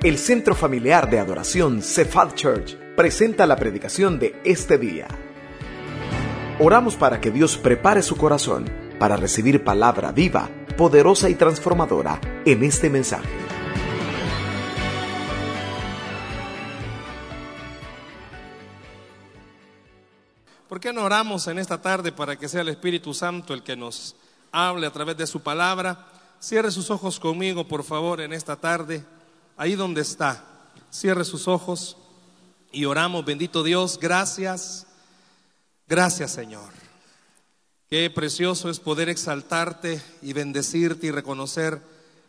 El Centro Familiar de Adoración Cephal Church presenta la predicación de este día. Oramos para que Dios prepare su corazón para recibir palabra viva, poderosa y transformadora en este mensaje. ¿Por qué no oramos en esta tarde para que sea el Espíritu Santo el que nos hable a través de su palabra? Cierre sus ojos conmigo, por favor, en esta tarde, ahí donde está. Cierre sus ojos y oramos, bendito Dios, gracias, gracias Señor. Qué precioso es poder exaltarte y bendecirte y reconocer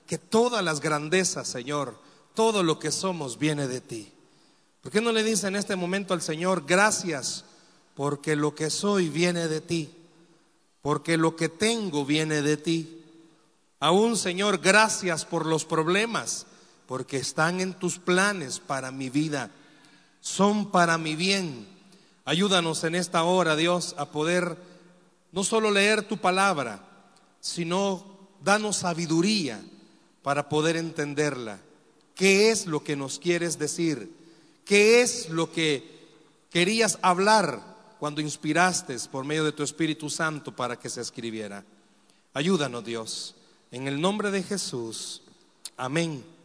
que todas las grandezas, Señor, todo lo que somos viene de ti. ¿Por qué no le dice en este momento al Señor, gracias? porque lo que soy viene de ti, porque lo que tengo viene de ti. Aún, Señor, gracias por los problemas, porque están en tus planes para mi vida, son para mi bien. Ayúdanos en esta hora, Dios, a poder no solo leer tu palabra, sino danos sabiduría para poder entenderla. ¿Qué es lo que nos quieres decir? ¿Qué es lo que querías hablar cuando inspiraste por medio de tu Espíritu Santo para que se escribiera. Ayúdanos Dios, en el nombre de Jesús. Amén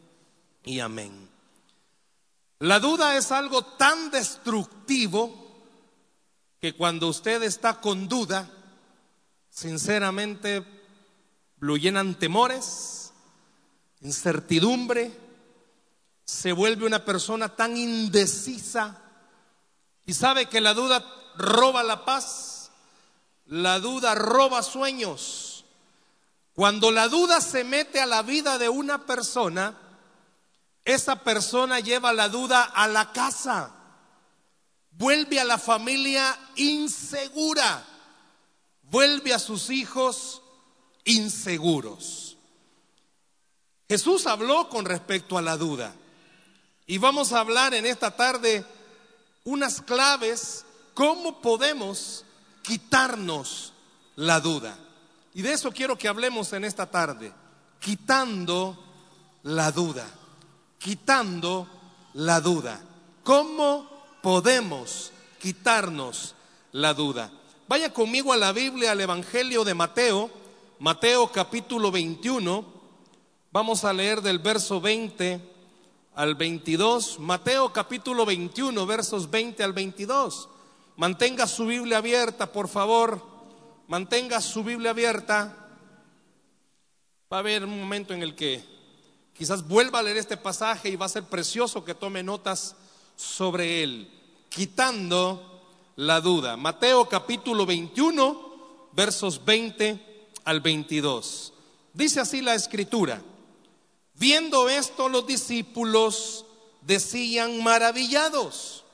y amén. La duda es algo tan destructivo que cuando usted está con duda, sinceramente lo llenan temores, incertidumbre, se vuelve una persona tan indecisa y sabe que la duda roba la paz, la duda roba sueños. Cuando la duda se mete a la vida de una persona, esa persona lleva la duda a la casa, vuelve a la familia insegura, vuelve a sus hijos inseguros. Jesús habló con respecto a la duda y vamos a hablar en esta tarde unas claves ¿Cómo podemos quitarnos la duda? Y de eso quiero que hablemos en esta tarde, quitando la duda, quitando la duda. ¿Cómo podemos quitarnos la duda? Vaya conmigo a la Biblia, al Evangelio de Mateo, Mateo capítulo 21, vamos a leer del verso 20 al 22, Mateo capítulo 21, versos 20 al 22. Mantenga su Biblia abierta, por favor. Mantenga su Biblia abierta. Va a haber un momento en el que quizás vuelva a leer este pasaje y va a ser precioso que tome notas sobre él, quitando la duda. Mateo capítulo 21, versos 20 al 22. Dice así la escritura. Viendo esto los discípulos decían maravillados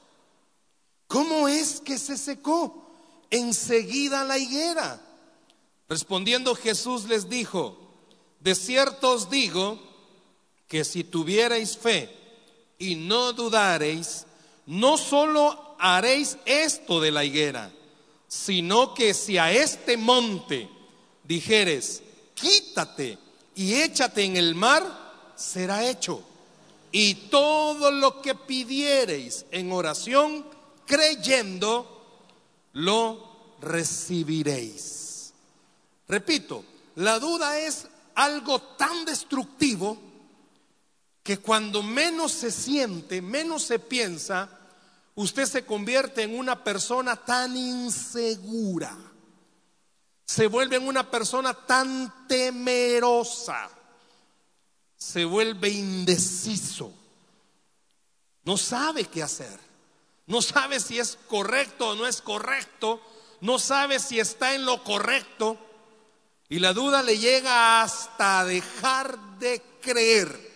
¿Cómo es que se secó enseguida la higuera? Respondiendo Jesús les dijo, de cierto os digo que si tuvierais fe y no dudareis, no solo haréis esto de la higuera, sino que si a este monte dijeres, quítate y échate en el mar, será hecho. Y todo lo que pidiereis en oración, creyendo, lo recibiréis. Repito, la duda es algo tan destructivo que cuando menos se siente, menos se piensa, usted se convierte en una persona tan insegura. Se vuelve en una persona tan temerosa. Se vuelve indeciso. No sabe qué hacer no sabe si es correcto o no es correcto, no sabe si está en lo correcto y la duda le llega hasta dejar de creer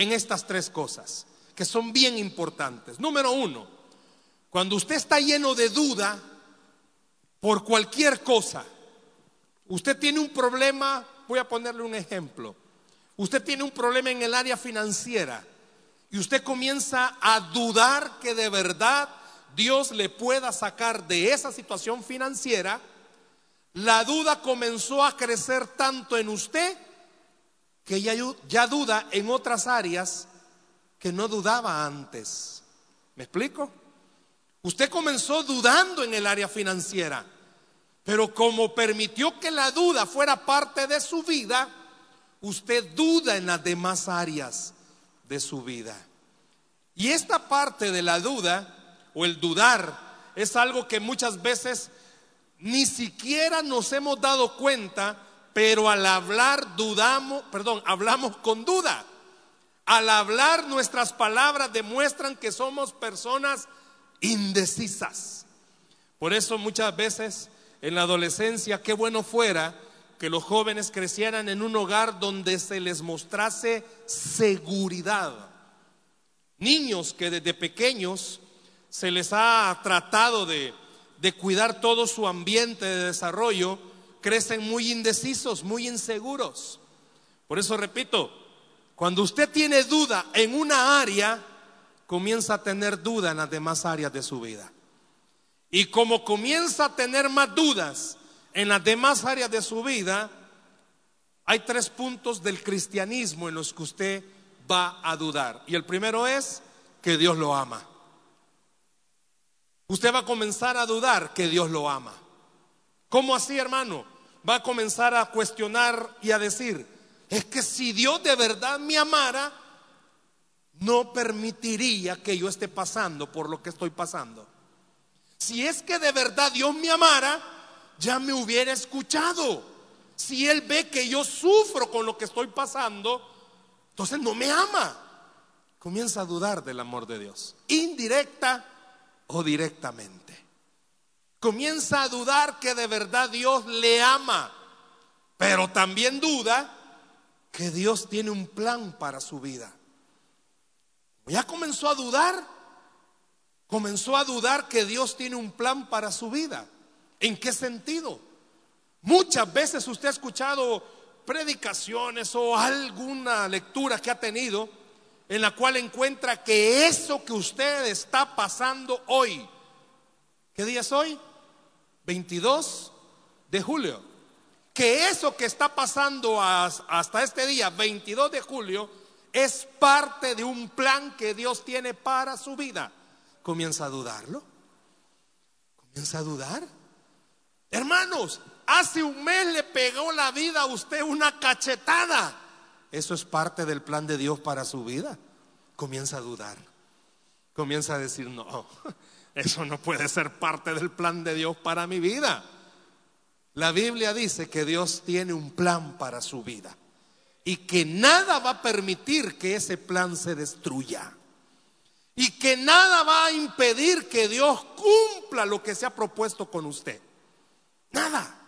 en estas tres cosas que son bien importantes. Número uno, cuando usted está lleno de duda por cualquier cosa, usted tiene un problema, voy a ponerle un ejemplo, usted tiene un problema en el área financiera y usted comienza a dudar que de verdad Dios le pueda sacar de esa situación financiera, la duda comenzó a crecer tanto en usted que ya, ya duda en otras áreas que no dudaba antes. ¿Me explico? Usted comenzó dudando en el área financiera, pero como permitió que la duda fuera parte de su vida, usted duda en las demás áreas de su vida. Y esta parte de la duda o el dudar es algo que muchas veces ni siquiera nos hemos dado cuenta, pero al hablar dudamos, perdón, hablamos con duda. Al hablar nuestras palabras demuestran que somos personas indecisas. Por eso muchas veces en la adolescencia, qué bueno fuera que los jóvenes crecieran en un hogar donde se les mostrase seguridad. Niños que desde pequeños se les ha tratado de, de cuidar todo su ambiente de desarrollo, crecen muy indecisos, muy inseguros. Por eso repito, cuando usted tiene duda en una área, comienza a tener duda en las demás áreas de su vida. Y como comienza a tener más dudas en las demás áreas de su vida, hay tres puntos del cristianismo en los que usted va a dudar. Y el primero es que Dios lo ama. Usted va a comenzar a dudar que Dios lo ama. ¿Cómo así, hermano? Va a comenzar a cuestionar y a decir, es que si Dios de verdad me amara, no permitiría que yo esté pasando por lo que estoy pasando. Si es que de verdad Dios me amara, ya me hubiera escuchado. Si Él ve que yo sufro con lo que estoy pasando, entonces no me ama. Comienza a dudar del amor de Dios, indirecta o directamente. Comienza a dudar que de verdad Dios le ama, pero también duda que Dios tiene un plan para su vida. Ya comenzó a dudar. Comenzó a dudar que Dios tiene un plan para su vida. ¿En qué sentido? Muchas veces usted ha escuchado predicaciones o alguna lectura que ha tenido en la cual encuentra que eso que usted está pasando hoy, ¿qué día es hoy? 22 de julio. Que eso que está pasando hasta este día, 22 de julio, es parte de un plan que Dios tiene para su vida. Comienza a dudarlo. Comienza a dudar. Hermanos, hace un mes le pegó la vida a usted una cachetada. Eso es parte del plan de Dios para su vida. Comienza a dudar. Comienza a decir, no, eso no puede ser parte del plan de Dios para mi vida. La Biblia dice que Dios tiene un plan para su vida y que nada va a permitir que ese plan se destruya. Y que nada va a impedir que Dios cumpla lo que se ha propuesto con usted. Nada.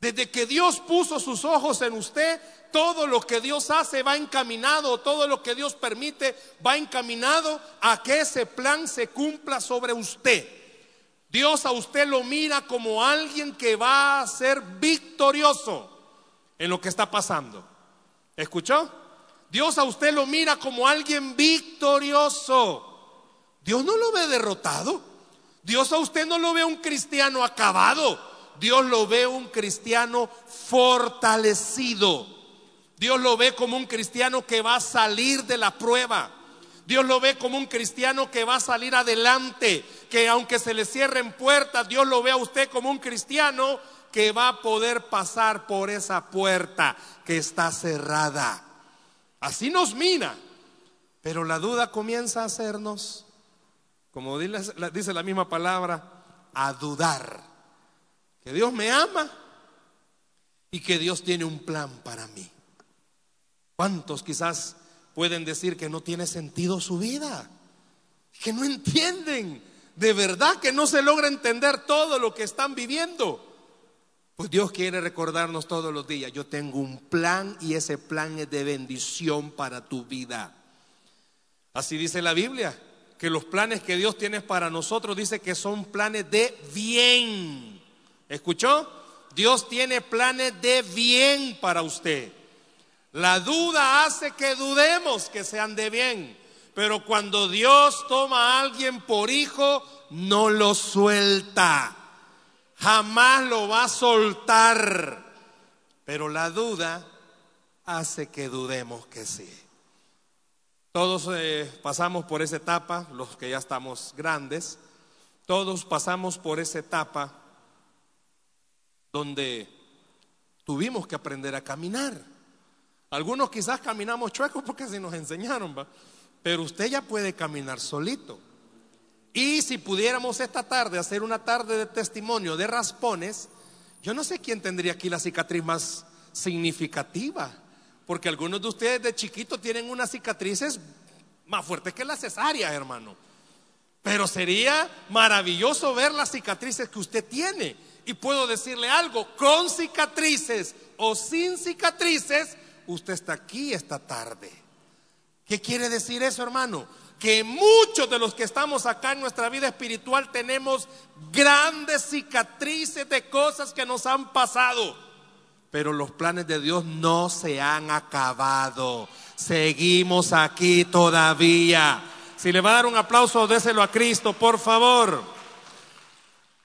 Desde que Dios puso sus ojos en usted, todo lo que Dios hace va encaminado, todo lo que Dios permite va encaminado a que ese plan se cumpla sobre usted. Dios a usted lo mira como alguien que va a ser victorioso en lo que está pasando. ¿Escuchó? Dios a usted lo mira como alguien victorioso. Dios no lo ve derrotado. Dios a usted no lo ve un cristiano acabado. Dios lo ve un cristiano fortalecido. Dios lo ve como un cristiano que va a salir de la prueba. Dios lo ve como un cristiano que va a salir adelante, que aunque se le cierren puertas, Dios lo ve a usted como un cristiano que va a poder pasar por esa puerta que está cerrada. Así nos mira, pero la duda comienza a hacernos, como dice la misma palabra, a dudar que Dios me ama y que Dios tiene un plan para mí. ¿Cuántos quizás pueden decir que no tiene sentido su vida? Que no entienden, de verdad que no se logra entender todo lo que están viviendo. Pues Dios quiere recordarnos todos los días, yo tengo un plan y ese plan es de bendición para tu vida. Así dice la Biblia, que los planes que Dios tiene para nosotros dice que son planes de bien. ¿Escuchó? Dios tiene planes de bien para usted. La duda hace que dudemos que sean de bien. Pero cuando Dios toma a alguien por hijo, no lo suelta jamás lo va a soltar. Pero la duda hace que dudemos que sí. Todos eh, pasamos por esa etapa, los que ya estamos grandes, todos pasamos por esa etapa donde tuvimos que aprender a caminar. Algunos quizás caminamos chuecos porque así nos enseñaron, ¿va? pero usted ya puede caminar solito. Y si pudiéramos esta tarde hacer una tarde de testimonio de raspones, yo no sé quién tendría aquí la cicatriz más significativa, porque algunos de ustedes de chiquito tienen unas cicatrices más fuertes que la cesárea, hermano. Pero sería maravilloso ver las cicatrices que usted tiene. Y puedo decirle algo, con cicatrices o sin cicatrices, usted está aquí esta tarde. ¿Qué quiere decir eso, hermano? Que muchos de los que estamos acá en nuestra vida espiritual tenemos grandes cicatrices de cosas que nos han pasado. Pero los planes de Dios no se han acabado. Seguimos aquí todavía. Si le va a dar un aplauso, déselo a Cristo, por favor.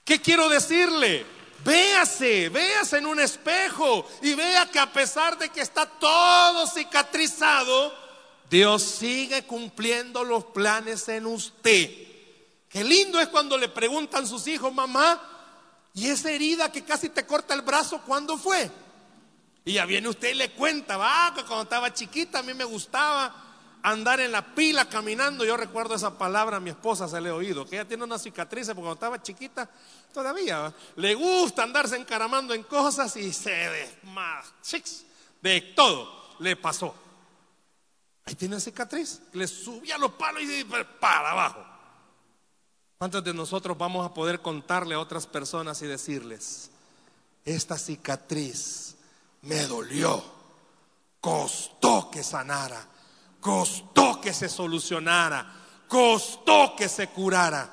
¿Qué quiero decirle? Véase, véase en un espejo y vea que a pesar de que está todo cicatrizado, Dios sigue cumpliendo los planes en usted. Qué lindo es cuando le preguntan sus hijos, mamá, ¿y esa herida que casi te corta el brazo, cuándo fue? Y ya viene usted y le cuenta, va, que cuando estaba chiquita a mí me gustaba andar en la pila caminando. Yo recuerdo esa palabra a mi esposa, se le he oído, que ella tiene una cicatriz porque cuando estaba chiquita todavía le gusta andarse encaramando en cosas y se de, más, de todo le pasó. Ahí tiene cicatriz, le subía los palos y para abajo. ¿Cuántos de nosotros vamos a poder contarle a otras personas y decirles, esta cicatriz me dolió, costó que sanara? Costó que se solucionara, costó que se curara,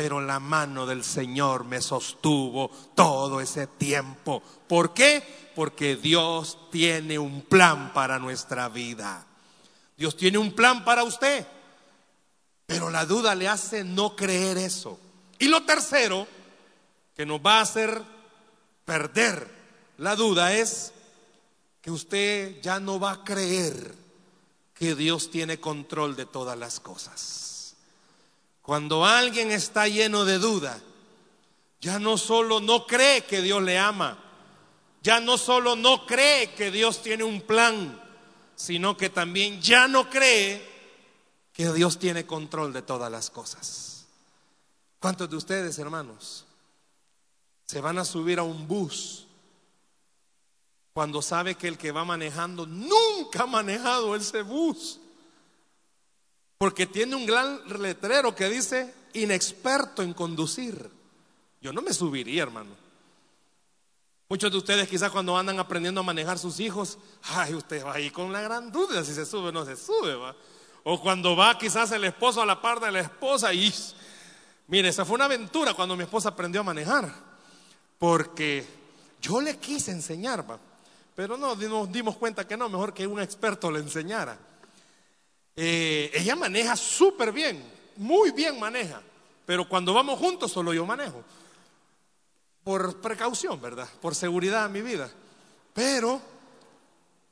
pero la mano del Señor me sostuvo todo ese tiempo. ¿Por qué? Porque Dios tiene un plan para nuestra vida. Dios tiene un plan para usted, pero la duda le hace no creer eso. Y lo tercero que nos va a hacer perder la duda es que usted ya no va a creer que Dios tiene control de todas las cosas. Cuando alguien está lleno de duda, ya no solo no cree que Dios le ama, ya no solo no cree que Dios tiene un plan, sino que también ya no cree que Dios tiene control de todas las cosas. ¿Cuántos de ustedes, hermanos, se van a subir a un bus cuando sabe que el que va manejando nunca ha manejado ese bus. Porque tiene un gran letrero que dice inexperto en conducir. Yo no me subiría, hermano. Muchos de ustedes quizás cuando andan aprendiendo a manejar sus hijos, ay, usted va ahí con la gran duda si se sube o no se sube, va. O cuando va quizás el esposo a la par de la esposa y, mire, esa fue una aventura cuando mi esposa aprendió a manejar. Porque yo le quise enseñar, va. Pero no, nos dimos cuenta que no, mejor que un experto le enseñara. Eh, ella maneja súper bien, muy bien maneja, pero cuando vamos juntos solo yo manejo. Por precaución, ¿verdad? Por seguridad en mi vida. Pero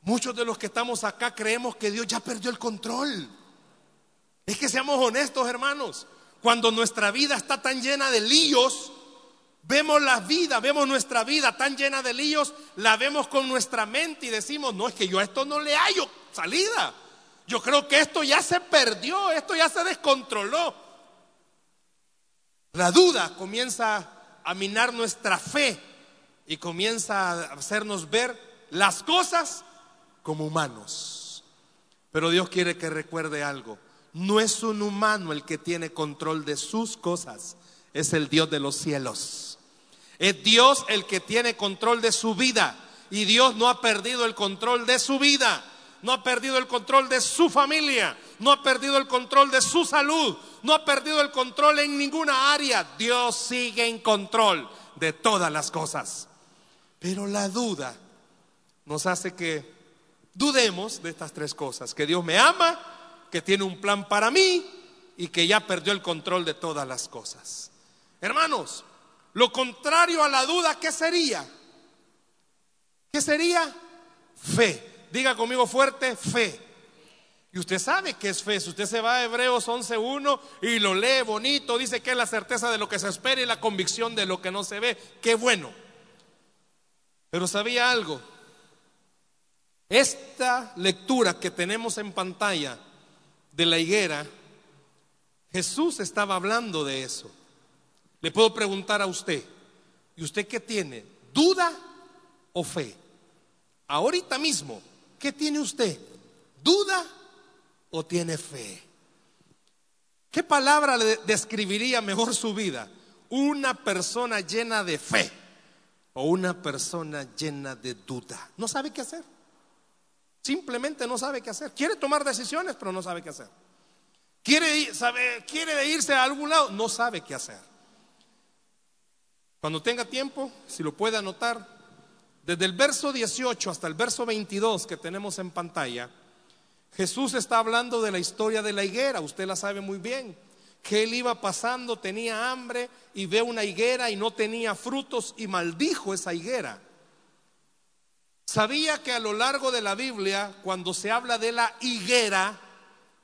muchos de los que estamos acá creemos que Dios ya perdió el control. Es que seamos honestos, hermanos. Cuando nuestra vida está tan llena de líos, Vemos la vida, vemos nuestra vida tan llena de líos, la vemos con nuestra mente y decimos, no, es que yo a esto no le hallo salida. Yo creo que esto ya se perdió, esto ya se descontroló. La duda comienza a minar nuestra fe y comienza a hacernos ver las cosas como humanos. Pero Dios quiere que recuerde algo. No es un humano el que tiene control de sus cosas, es el Dios de los cielos. Es Dios el que tiene control de su vida. Y Dios no ha perdido el control de su vida. No ha perdido el control de su familia. No ha perdido el control de su salud. No ha perdido el control en ninguna área. Dios sigue en control de todas las cosas. Pero la duda nos hace que dudemos de estas tres cosas. Que Dios me ama, que tiene un plan para mí y que ya perdió el control de todas las cosas. Hermanos, lo contrario a la duda, ¿qué sería? ¿Qué sería? Fe. Diga conmigo fuerte, fe. Y usted sabe que es fe. Si usted se va a Hebreos 11.1 y lo lee bonito, dice que es la certeza de lo que se espera y la convicción de lo que no se ve. Qué bueno. Pero sabía algo. Esta lectura que tenemos en pantalla de la higuera, Jesús estaba hablando de eso. Le puedo preguntar a usted, ¿y usted qué tiene? ¿Duda o fe? Ahorita mismo, ¿qué tiene usted? ¿Duda o tiene fe? ¿Qué palabra le describiría mejor su vida? Una persona llena de fe o una persona llena de duda. No sabe qué hacer. Simplemente no sabe qué hacer. Quiere tomar decisiones, pero no sabe qué hacer. Quiere, irse a algún lado, no sabe qué hacer. Cuando tenga tiempo, si lo puede anotar, desde el verso 18 hasta el verso 22 que tenemos en pantalla, Jesús está hablando de la historia de la higuera, usted la sabe muy bien, que él iba pasando, tenía hambre y ve una higuera y no tenía frutos y maldijo esa higuera. Sabía que a lo largo de la Biblia, cuando se habla de la higuera,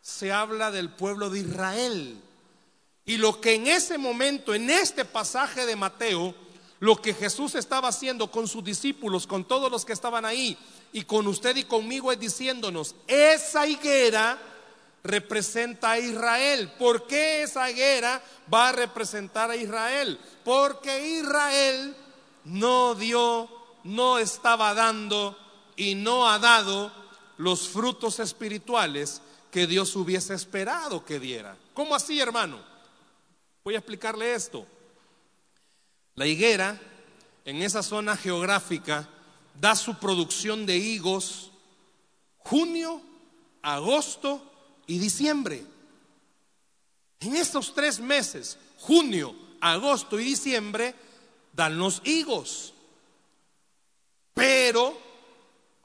se habla del pueblo de Israel. Y lo que en ese momento, en este pasaje de Mateo, lo que Jesús estaba haciendo con sus discípulos, con todos los que estaban ahí, y con usted y conmigo es diciéndonos, esa higuera representa a Israel. ¿Por qué esa higuera va a representar a Israel? Porque Israel no dio no estaba dando y no ha dado los frutos espirituales que Dios hubiese esperado que diera. ¿Cómo así, hermano? Voy a explicarle esto. La higuera en esa zona geográfica da su producción de higos junio, agosto y diciembre. En estos tres meses, junio, agosto y diciembre, dan los higos. Pero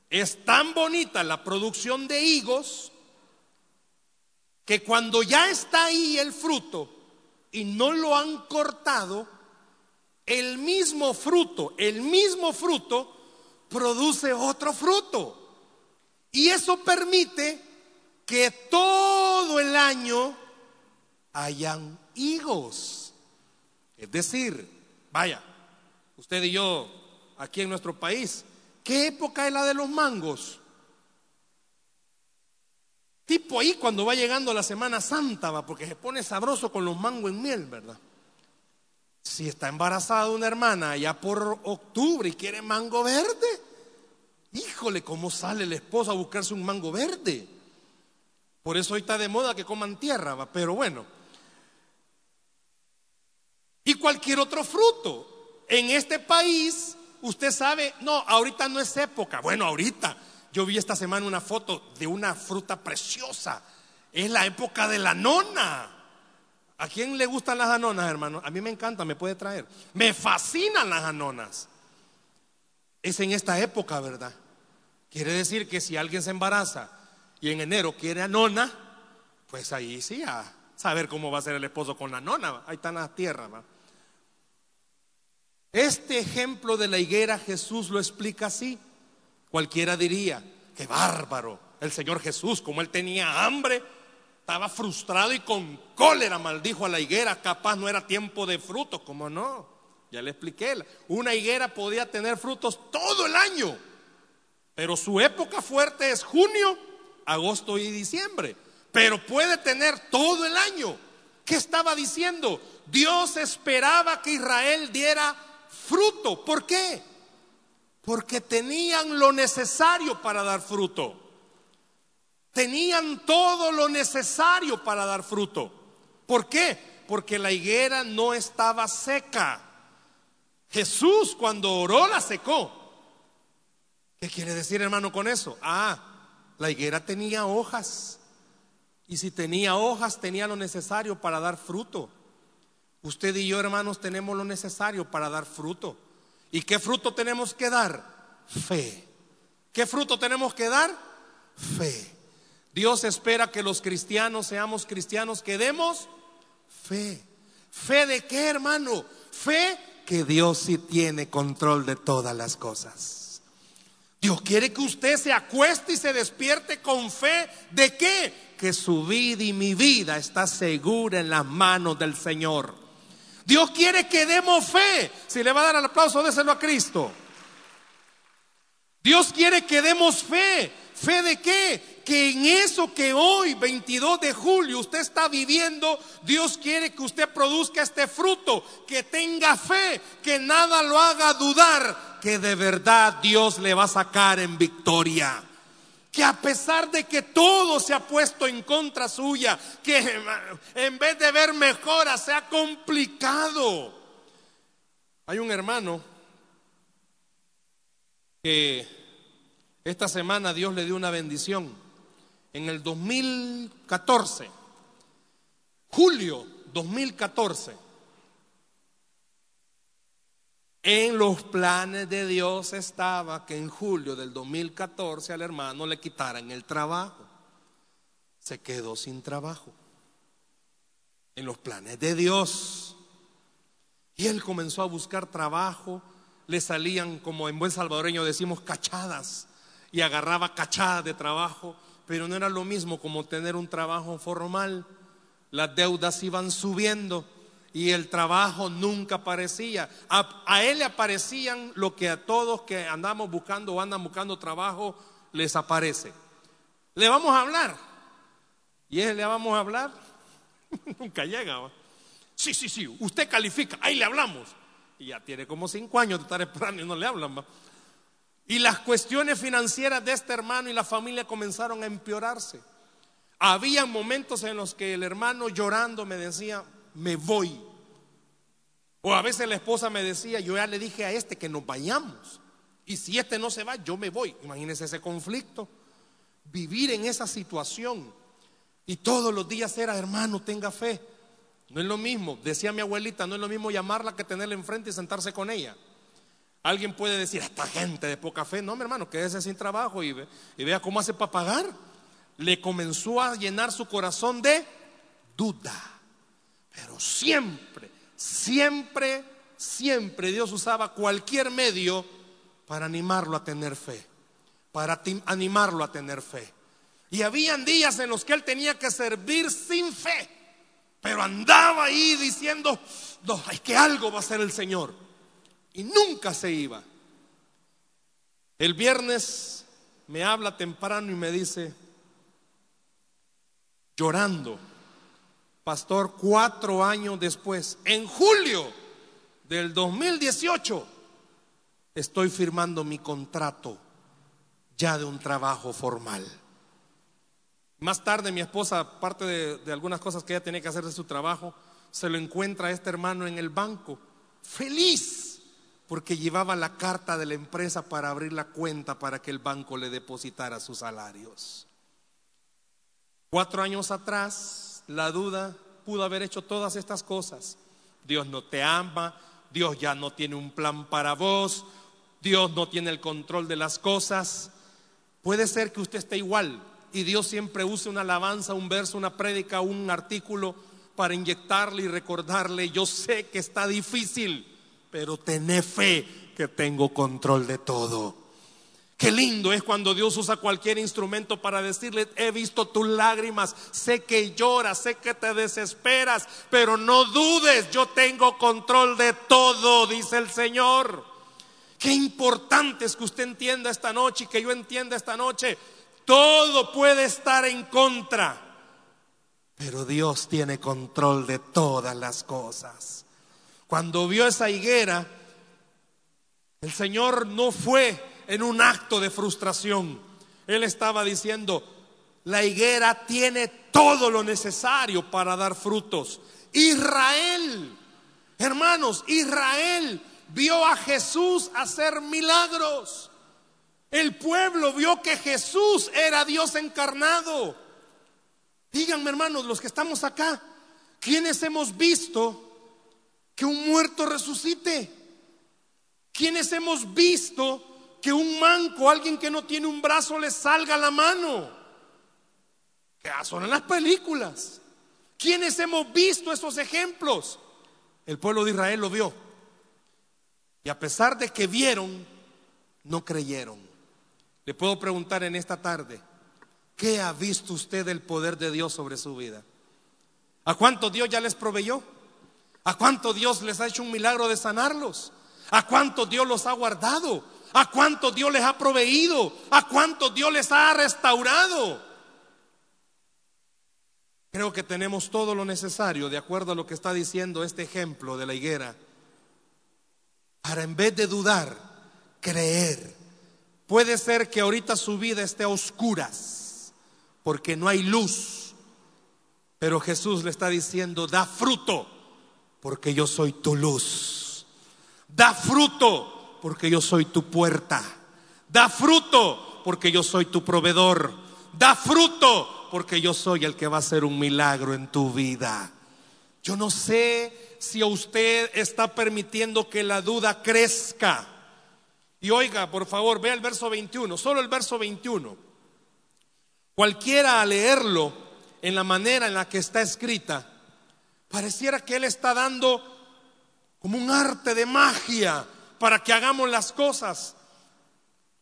es tan bonita la producción de higos que cuando ya está ahí el fruto y no lo han cortado, el mismo fruto, el mismo fruto produce otro fruto. Y eso permite que todo el año hayan higos. Es decir, vaya, usted y yo aquí en nuestro país. ¿Qué época es la de los mangos? Tipo ahí cuando va llegando la Semana Santa, va, porque se pone sabroso con los mangos en miel, ¿verdad? Si está embarazada una hermana ya por octubre y quiere mango verde, híjole, ¿cómo sale el esposo a buscarse un mango verde? Por eso hoy está de moda que coman tierra, pero bueno. Y cualquier otro fruto. En este país usted sabe, no, ahorita no es época. Bueno, ahorita. Yo vi esta semana una foto de una fruta preciosa. Es la época de la nona. ¿A quién le gustan las anonas, hermano? A mí me encanta, me puede traer. Me fascinan las anonas. Es en esta época, ¿verdad? Quiere decir que si alguien se embaraza y en enero quiere anona, pues ahí sí, a saber cómo va a ser el esposo con la nona. Ahí está en la tierra, ¿va? Este ejemplo de la higuera Jesús lo explica así. Cualquiera diría, qué bárbaro, el Señor Jesús, como él tenía hambre, estaba frustrado y con cólera maldijo a la higuera, capaz no era tiempo de frutos, como no, ya le expliqué, una higuera podía tener frutos todo el año, pero su época fuerte es junio, agosto y diciembre, pero puede tener todo el año. ¿Qué estaba diciendo? Dios esperaba que Israel diera fruto. ¿Por qué? Porque tenían lo necesario para dar fruto. Tenían todo lo necesario para dar fruto. ¿Por qué? Porque la higuera no estaba seca. Jesús cuando oró la secó. ¿Qué quiere decir hermano con eso? Ah, la higuera tenía hojas. Y si tenía hojas tenía lo necesario para dar fruto. Usted y yo, hermanos, tenemos lo necesario para dar fruto. ¿Y qué fruto tenemos que dar? Fe. ¿Qué fruto tenemos que dar? Fe. Dios espera que los cristianos seamos cristianos que demos fe. ¿Fe de qué, hermano? Fe que Dios sí tiene control de todas las cosas. Dios quiere que usted se acueste y se despierte con fe. ¿De qué? Que su vida y mi vida está segura en las manos del Señor. Dios quiere que demos fe. Si le va a dar el aplauso, déselo a Cristo. Dios quiere que demos fe. ¿Fe de qué? Que en eso que hoy, 22 de julio, usted está viviendo, Dios quiere que usted produzca este fruto, que tenga fe, que nada lo haga dudar, que de verdad Dios le va a sacar en victoria. Que a pesar de que todo se ha puesto en contra suya, que en vez de ver mejora, se ha complicado. Hay un hermano que esta semana Dios le dio una bendición. En el 2014, julio 2014, en los planes de Dios estaba que en julio del 2014 al hermano le quitaran el trabajo. Se quedó sin trabajo. En los planes de Dios. Y él comenzó a buscar trabajo. Le salían, como en buen salvadoreño decimos, cachadas y agarraba cachada de trabajo, pero no era lo mismo como tener un trabajo formal. Las deudas iban subiendo y el trabajo nunca aparecía. A, él le aparecían lo que a todos que andamos buscando o andan buscando trabajo les aparece. Le vamos a hablar. Y él le vamos a hablar. nunca llega. Sí, sí, sí, usted califica, ahí le hablamos. Y ya tiene como cinco años de estar esperando y no le hablan. ¿va? Y las cuestiones financieras de este hermano y la familia comenzaron a empeorarse. Había momentos en los que el hermano llorando me decía, me voy. O a veces la esposa me decía, yo ya le dije a este que nos vayamos. Y si este no se va, yo me voy. Imagínense ese conflicto. Vivir en esa situación. Y todos los días era, hermano, tenga fe. No es lo mismo, decía mi abuelita, no es lo mismo llamarla que tenerla enfrente y sentarse con ella. Alguien puede decir, esta gente de poca fe, no, mi hermano, quédese sin trabajo y, y vea cómo hace para pagar. Le comenzó a llenar su corazón de duda. Pero siempre, siempre, siempre Dios usaba cualquier medio para animarlo a tener fe, para animarlo a tener fe. Y habían días en los que él tenía que servir sin fe, pero andaba ahí diciendo, no, es que algo va a hacer el Señor y nunca se iba. El viernes me habla temprano y me dice, llorando, pastor, cuatro años después, en julio del 2018, estoy firmando mi contrato ya de un trabajo formal. Más tarde mi esposa, aparte de, algunas cosas que ella tenía que hacer de su trabajo, se lo encuentra a este hermano en el banco, feliz porque llevaba la carta de la empresa para abrir la cuenta para que el banco le depositara sus salarios. Cuatro años atrás, la duda pudo haber hecho todas estas cosas. Dios no te ama, Dios ya no tiene un plan para vos, Dios no tiene el control de las cosas. Puede ser que usted esté igual y Dios siempre use una alabanza, un verso, una prédica, un artículo para inyectarle y recordarle, yo sé que está difícil, pero tené fe que tengo control de todo. Qué lindo es cuando Dios usa cualquier instrumento para decirle, he visto tus lágrimas, sé que lloras, sé que te desesperas, pero no dudes, yo tengo control de todo, dice el Señor. Qué importante es que usted entienda esta noche y que yo entienda esta noche, todo puede estar en contra, pero Dios tiene control de todas las cosas. Cuando vio esa higuera, el Señor no fue en un acto de frustración. Él estaba diciendo, la higuera tiene todo lo necesario para dar frutos. Israel, hermanos, Israel vio a Jesús hacer milagros. El pueblo vio que Jesús era Dios encarnado. Díganme, hermanos, los que estamos acá, ¿quiénes hemos visto que un muerto resucite? ¿Quiénes hemos visto que un manco, alguien que no tiene un brazo, le salga la mano? Que son en las películas. ¿Quiénes hemos visto esos ejemplos? El pueblo de Israel lo vio. Y a pesar de que vieron, no creyeron. Le puedo preguntar en esta tarde, ¿qué ha visto usted del poder de Dios sobre su vida? ¿A cuánto Dios ya les proveyó? ¿A cuánto Dios les ha hecho un milagro de sanarlos? ¿A cuánto Dios los ha guardado? ¿A cuánto Dios les ha proveído? ¿A cuánto Dios les ha restaurado? Creo que tenemos todo lo necesario, de acuerdo a lo que está diciendo este ejemplo de la higuera, para en vez de dudar, creer. Puede ser que ahorita su vida esté a oscuras, porque no hay luz, pero Jesús le está diciendo, da fruto, porque yo soy tu luz. Da fruto, porque yo soy tu puerta. Da fruto, porque yo soy tu proveedor. Da fruto, porque yo soy el que va a hacer un milagro en tu vida. Yo no sé si usted está permitiendo que la duda crezca. Y oiga, por favor, vea el verso 21, solo el verso 21. Cualquiera a leerlo en la manera en la que está escrita, pareciera que él está dando como un arte de magia para que hagamos las cosas.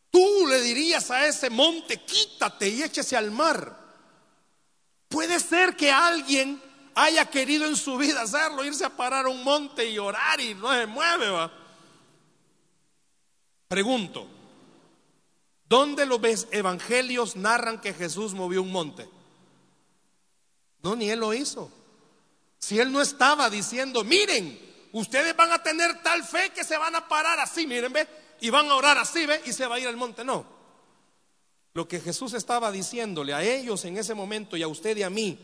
Tú le dirías a ese monte, quítate y échese al mar. Puede ser que alguien haya querido en su vida hacerlo, irse a parar a un monte y orar y no se mueve. ¿va? Pregunto, ¿dónde los evangelios narran que Jesús movió un monte? No, ni él lo hizo. Si él no estaba diciendo, miren, ustedes van a tener tal fe que se van a parar así, miren, ve, y van a orar así, ve, y se va a ir al monte. No. Lo que Jesús estaba diciéndole a ellos en ese momento y a usted y a mí,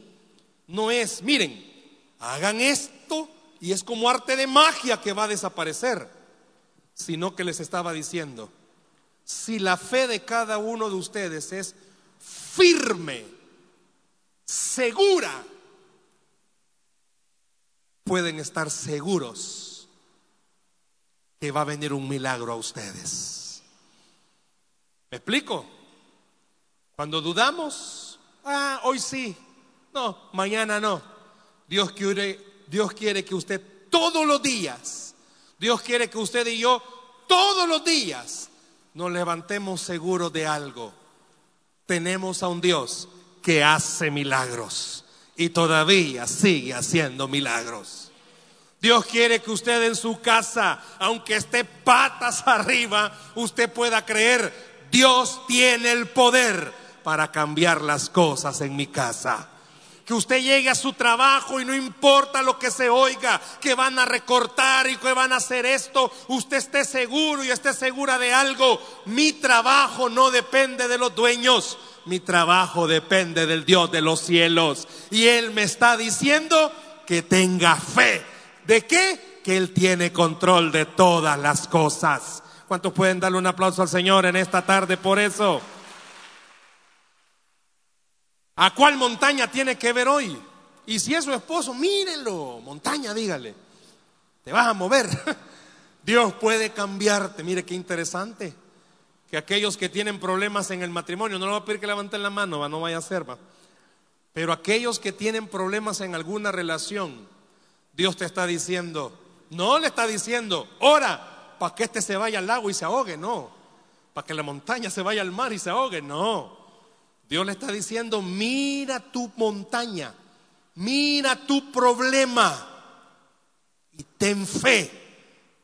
no es, miren, hagan esto y es como arte de magia que va a desaparecer, sino que les estaba diciendo, si la fe de cada uno de ustedes es firme, segura, pueden estar seguros que va a venir un milagro a ustedes. ¿Me explico? Cuando dudamos, ah, hoy sí, no, mañana no. Dios quiere, Dios quiere que usted todos los días, Dios quiere que usted y yo todos los días nos levantemos seguros de algo. Tenemos a un Dios que hace milagros y todavía sigue haciendo milagros. Dios quiere que usted en su casa, aunque esté patas arriba, usted pueda creer, Dios tiene el poder para cambiar las cosas en mi casa. Que usted llegue a su trabajo y no importa lo que se oiga, que van a recortar y que van a hacer esto, usted esté seguro y esté segura de algo. Mi trabajo no depende de los dueños, mi trabajo depende del Dios de los cielos. Y Él me está diciendo que tenga fe. ¿De qué? Que Él tiene control de todas las cosas. ¿Cuántos pueden darle un aplauso al Señor en esta tarde por eso? ¿A cuál montaña tiene que ver hoy? Y si es su esposo, mírenlo, montaña, dígale, te vas a mover. Dios puede cambiarte. Mire qué interesante. Que aquellos que tienen problemas en el matrimonio, no le voy a pedir que levanten la mano, no vaya a ser, va. Pero aquellos que tienen problemas en alguna relación, Dios te está diciendo, no le está diciendo, ora, para que este se vaya al lago y se ahogue, no. Para que la montaña se vaya al mar y se ahogue, no. Dios le está diciendo, mira tu montaña, mira tu problema y ten fe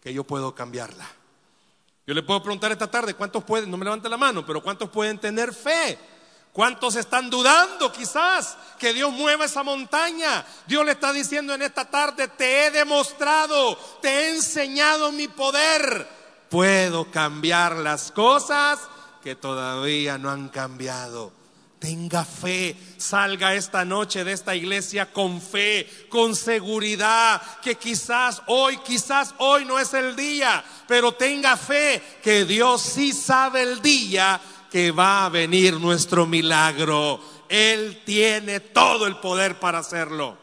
que yo puedo cambiarla. Yo le puedo preguntar esta tarde, ¿cuántos pueden, no me levante la mano, pero cuántos pueden tener fe? ¿Cuántos están dudando quizás que Dios mueva esa montaña? Dios le está diciendo en esta tarde, te he demostrado, te he enseñado mi poder. Puedo cambiar las cosas que todavía no han cambiado. Tenga fe, salga esta noche de esta iglesia con fe, con seguridad, que quizás hoy, quizás hoy no es el día, pero tenga fe que Dios sí sabe el día que va a venir nuestro milagro. Él tiene todo el poder para hacerlo.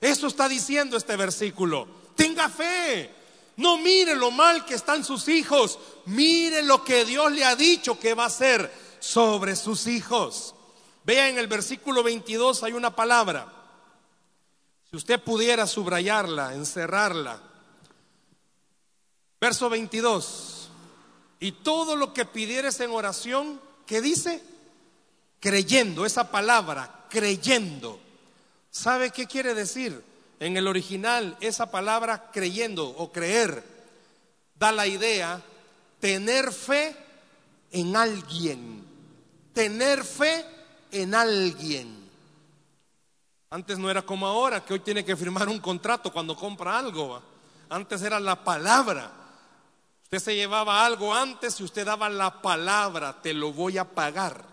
Eso está diciendo este versículo. Tenga fe. No mire lo mal que están sus hijos. Mire lo que Dios le ha dicho que va a hacer sobre sus hijos. Vea en el versículo 22 hay una palabra. Si usted pudiera subrayarla, encerrarla. Verso 22. Y todo lo que pidieres en oración, ¿Qué dice? Creyendo, esa palabra, creyendo. ¿Sabe qué quiere decir? En el original, esa palabra creyendo o creer da la idea tener fe en alguien. Tener fe en alguien. Antes no era como ahora, que hoy tiene que firmar un contrato cuando compra algo. Antes era la palabra. Usted se llevaba algo antes y usted daba la palabra, te lo voy a pagar.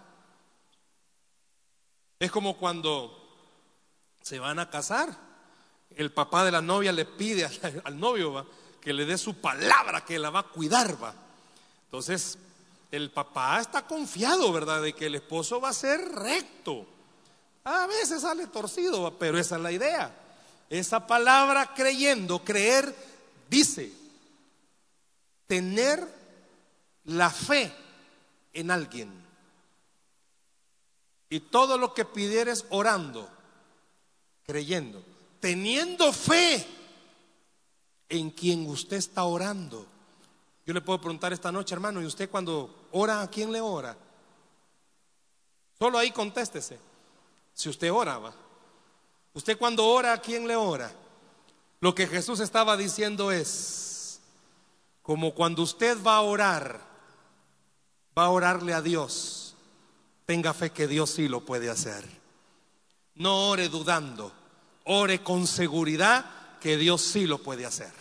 Es como cuando se van a casar. El papá de la novia le pide al, novio que le dé su palabra, que la va a cuidar. ¿va? Entonces, el papá está confiado, ¿verdad?, de que el esposo va a ser recto. A veces sale torcido, pero esa es la idea. Esa palabra creyendo, creer, dice, tener la fe en alguien. Y todo lo que pidieres orando, creyendo, teniendo fe en quien usted está orando. Yo le puedo preguntar esta noche, hermano, ¿y usted cuando ora, a quién le ora? Solo ahí contéstese. Si usted oraba, usted cuando ora, ¿a quién le ora? Lo que Jesús estaba diciendo es, como cuando usted va a orar, va a orarle a Dios, tenga fe que Dios sí lo puede hacer. No ore dudando, ore con seguridad que Dios sí lo puede hacer.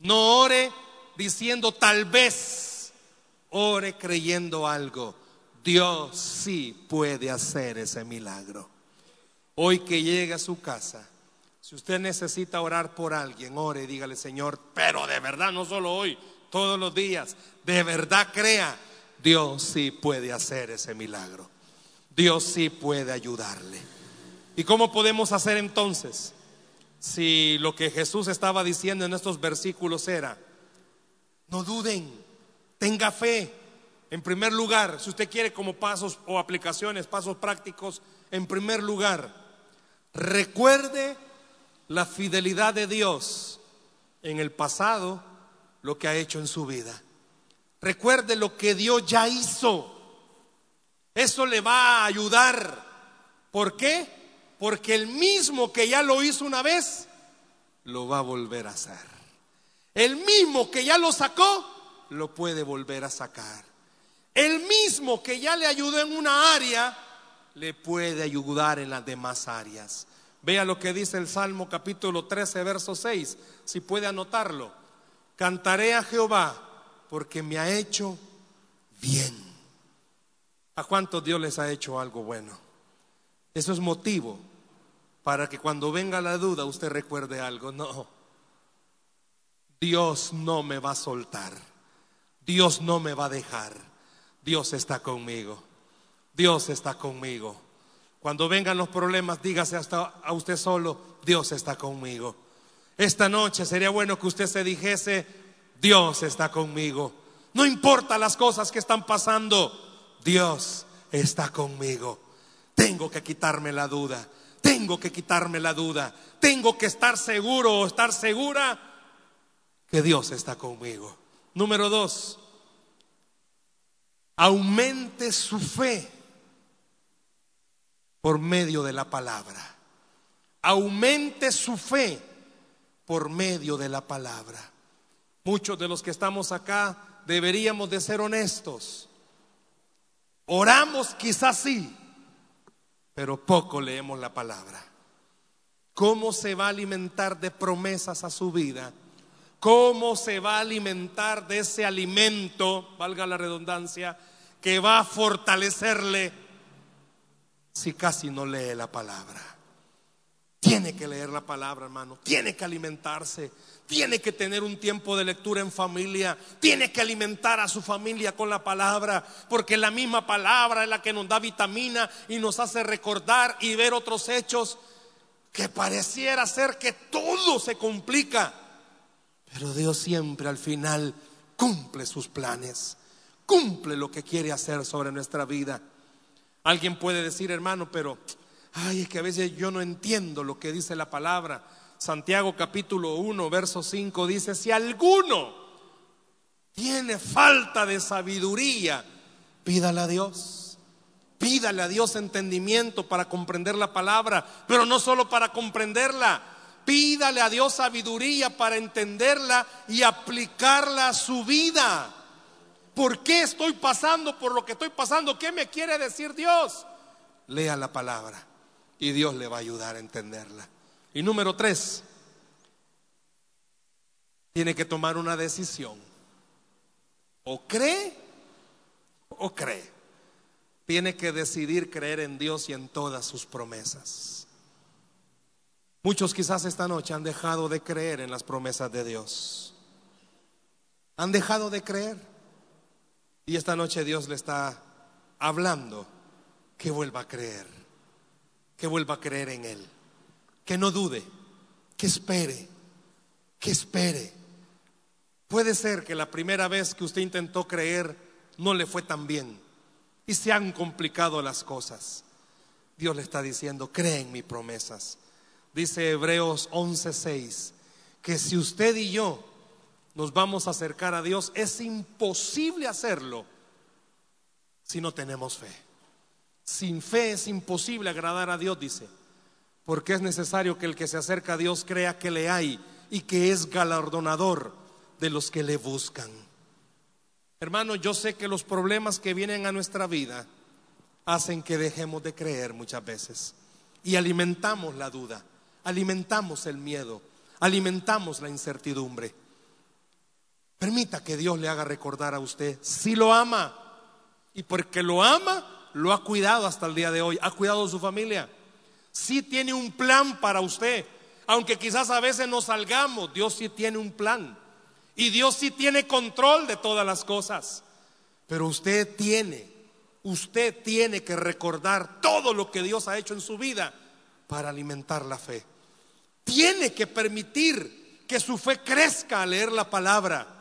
No ore diciendo tal vez, ore creyendo algo. Dios sí puede hacer ese milagro. Hoy que llegue a su casa, si usted necesita orar por alguien, ore y dígale, Señor, pero de verdad, no solo hoy, todos los días, de verdad crea, Dios sí puede hacer ese milagro. Dios sí puede ayudarle. ¿Y cómo podemos hacer entonces? Si lo que Jesús estaba diciendo en estos versículos era, no duden, tenga fe, en primer lugar, si usted quiere como pasos o aplicaciones, pasos prácticos, en primer lugar, recuerde la fidelidad de Dios en el pasado, lo que ha hecho en su vida. Recuerde lo que Dios ya hizo. Eso le va a ayudar. ¿Por qué? Porque el mismo que ya lo hizo una vez, lo va a volver a hacer. El mismo que ya lo sacó, lo puede volver a sacar. El mismo que ya le ayudó en una área, le puede ayudar en las demás áreas. Vea lo que dice el Salmo capítulo 13, verso 6, si puede anotarlo. Cantaré a Jehová porque me ha hecho bien. ¿A cuántos Dios les ha hecho algo bueno? Eso es motivo para que cuando venga la duda usted recuerde algo. No, Dios no me va a soltar. Dios no me va a dejar. Dios está conmigo. Dios está conmigo. Cuando vengan los problemas, dígase hasta a usted solo, Dios está conmigo. Esta noche sería bueno que usted se dijese, Dios está conmigo. No importa las cosas que están pasando, Dios está conmigo. Tengo que quitarme la duda. Tengo que quitarme la duda. Tengo que estar seguro o estar segura que Dios está conmigo. Número dos, aumente su fe por medio de la palabra. Aumente su fe por medio de la palabra. Muchos de los que estamos acá deberíamos de ser honestos. Oramos quizás sí, pero poco leemos la palabra. ¿Cómo se va a alimentar de promesas a su vida? ¿Cómo se va a alimentar de ese alimento, valga la redundancia, que va a fortalecerle si casi no lee la palabra. Tiene que leer la palabra, hermano. Tiene que alimentarse. Tiene que tener un tiempo de lectura en familia. Tiene que alimentar a su familia con la palabra. Porque la misma palabra es la que nos da vitamina y nos hace recordar y ver otros hechos que pareciera ser que todo se complica. Pero Dios siempre al final cumple sus planes cumple lo que quiere hacer sobre nuestra vida. Alguien puede decir, hermano, pero, ay, es que a veces yo no entiendo lo que dice la palabra. Santiago capítulo 1, verso 5 dice, si alguno tiene falta de sabiduría, pídale a Dios. Pídale a Dios entendimiento para comprender la palabra, pero no solo para comprenderla. Pídale a Dios sabiduría para entenderla y aplicarla a su vida. ¿Por qué estoy pasando por lo que estoy pasando? ¿Qué me quiere decir Dios? Lea la palabra y Dios le va a ayudar a entenderla. Y número tres, tiene que tomar una decisión. O cree o cree. Tiene que decidir creer en Dios y en todas sus promesas. Muchos quizás esta noche han dejado de creer en las promesas de Dios. Han dejado de creer. Y esta noche Dios le está hablando que vuelva a creer, que vuelva a creer en Él, que no dude, que espere, que espere. Puede ser que la primera vez que usted intentó creer no le fue tan bien y se han complicado las cosas. Dios le está diciendo, cree en mis promesas. Dice Hebreos 11:6, que si usted y yo nos vamos a acercar a Dios, es imposible hacerlo si no tenemos fe. Sin fe es imposible agradar a Dios, dice, porque es necesario que el que se acerca a Dios crea que le hay y que es galardonador de los que le buscan. Hermano, yo sé que los problemas que vienen a nuestra vida hacen que dejemos de creer muchas veces y alimentamos la duda, alimentamos el miedo, alimentamos la incertidumbre. Permita que Dios le haga recordar a usted si lo ama. Y porque lo ama, lo ha cuidado hasta el día de hoy. Ha cuidado a su familia. Si tiene un plan para usted. Aunque quizás a veces no salgamos, Dios sí tiene un plan. Y Dios sí tiene control de todas las cosas. Pero usted tiene, usted tiene que recordar todo lo que Dios ha hecho en su vida para alimentar la fe. Tiene que permitir que su fe crezca al leer la palabra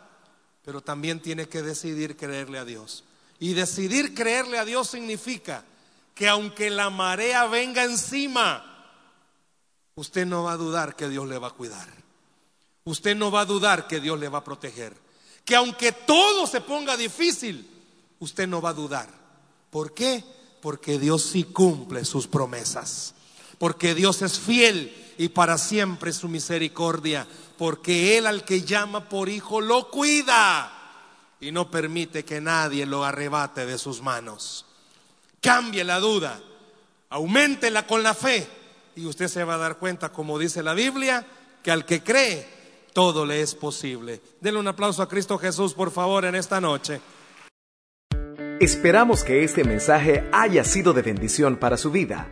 pero también tiene que decidir creerle a Dios. Y decidir creerle a Dios significa que aunque la marea venga encima, usted no va a dudar que Dios le va a cuidar. Usted no va a dudar que Dios le va a proteger. Que aunque todo se ponga difícil, usted no va a dudar. ¿Por qué? Porque Dios sí cumple sus promesas. Porque Dios es fiel y para siempre su misericordia porque Él al que llama por hijo lo cuida y no permite que nadie lo arrebate de sus manos. Cambie la duda, aumentela con la fe y usted se va a dar cuenta, como dice la Biblia, que al que cree, todo le es posible. Denle un aplauso a Cristo Jesús, por favor, en esta noche. Esperamos que este mensaje haya sido de bendición para su vida.